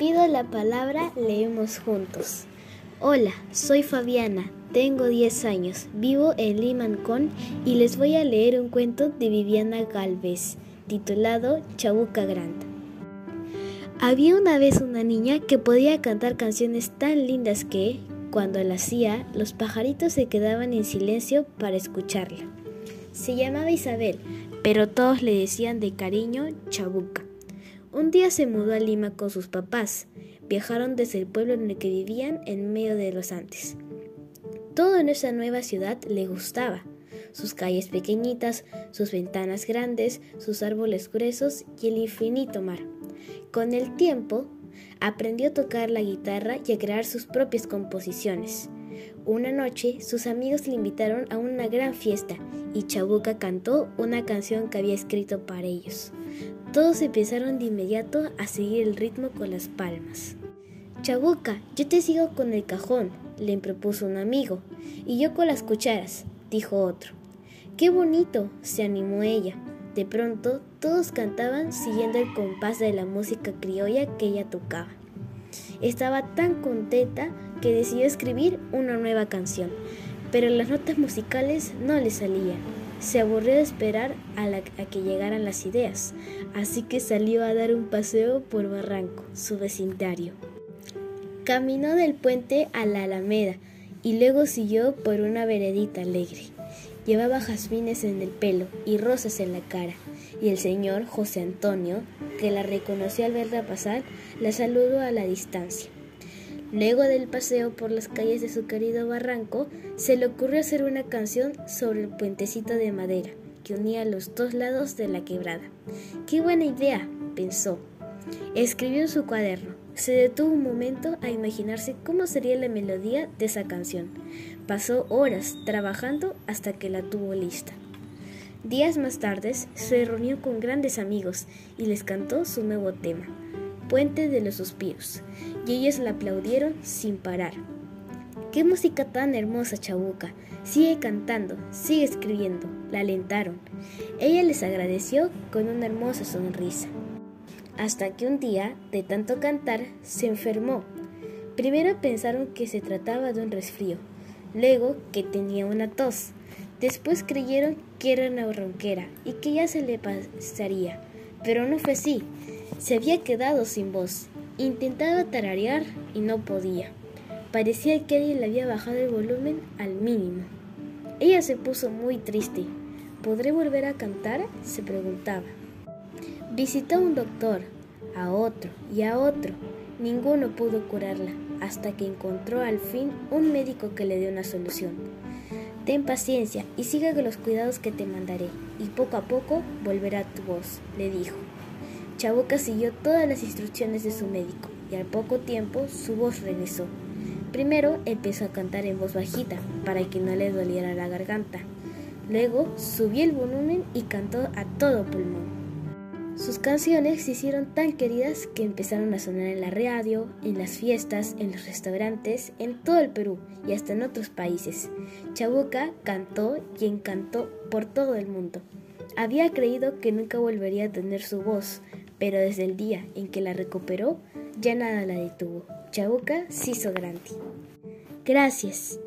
pido la palabra, leemos juntos. Hola, soy Fabiana, tengo 10 años, vivo en Limancón y les voy a leer un cuento de Viviana Galvez, titulado Chabuca Grande. Había una vez una niña que podía cantar canciones tan lindas que, cuando la hacía, los pajaritos se quedaban en silencio para escucharla. Se llamaba Isabel, pero todos le decían de cariño Chabuca. Un día se mudó a Lima con sus papás. Viajaron desde el pueblo en el que vivían en medio de los Andes. Todo en esa nueva ciudad le gustaba. Sus calles pequeñitas, sus ventanas grandes, sus árboles gruesos y el infinito mar. Con el tiempo, aprendió a tocar la guitarra y a crear sus propias composiciones. Una noche, sus amigos le invitaron a una gran fiesta y Chabuca cantó una canción que había escrito para ellos. Todos empezaron de inmediato a seguir el ritmo con las palmas. Chabuca, yo te sigo con el cajón, le propuso un amigo, y yo con las cucharas, dijo otro. ¡Qué bonito! se animó ella. De pronto, todos cantaban siguiendo el compás de la música criolla que ella tocaba. Estaba tan contenta que decidió escribir una nueva canción, pero las notas musicales no le salían. Se aburrió de esperar a, a, que llegaran las ideas, así que salió a dar un paseo por Barranco, su vecindario. Caminó del puente a la Alameda y luego siguió por una veredita alegre. Llevaba jazmines en el pelo y rosas en la cara, y el señor José Antonio, que la reconoció al verla pasar, la saludó a la distancia. Luego del paseo por las calles de su querido barranco, se le ocurrió hacer una canción sobre el puentecito de madera que unía los dos lados de la quebrada. ¡Qué buena idea! pensó. Escribió en su cuaderno. Se detuvo un momento a imaginarse cómo sería la melodía de esa canción. Pasó horas trabajando hasta que la tuvo lista. Días más tarde se reunió con grandes amigos y les cantó su nuevo tema, Puente de los Suspiros, y ellos la aplaudieron sin parar. ¡Qué música tan hermosa, Chabuca! Sigue cantando, sigue escribiendo, la alentaron. Ella les agradeció con una hermosa sonrisa. Hasta que un día, de tanto cantar, se enfermó. Primero pensaron que se trataba de un resfrío, luego que tenía una tos. Después creyeron que era una ronquera y que ya se le pasaría. Pero no fue así. Se había quedado sin voz. Intentaba tararear y no podía. Parecía que alguien le había bajado el volumen al mínimo. Ella se puso muy triste. ¿Podré volver a cantar? se preguntaba. Visitó a un doctor, a otro y a otro. Ninguno pudo curarla hasta que encontró al fin un médico que le dio una solución. Ten paciencia y sigue con los cuidados que te mandaré, y poco a poco volverá tu voz, le dijo. Chabuca siguió todas las instrucciones de su médico y al poco tiempo su voz regresó. Primero empezó a cantar en voz bajita para que no le doliera la garganta. Luego subió el volumen y cantó a todo pulmón. Sus canciones se hicieron tan queridas que empezaron a sonar en la radio, en las fiestas, en los restaurantes, en todo el Perú y hasta en otros países. Chabuca cantó y encantó por todo el mundo. Había creído que nunca volvería a tener su voz, pero desde el día en que la recuperó, ya nada la detuvo. Chabuca se hizo grande. Gracias.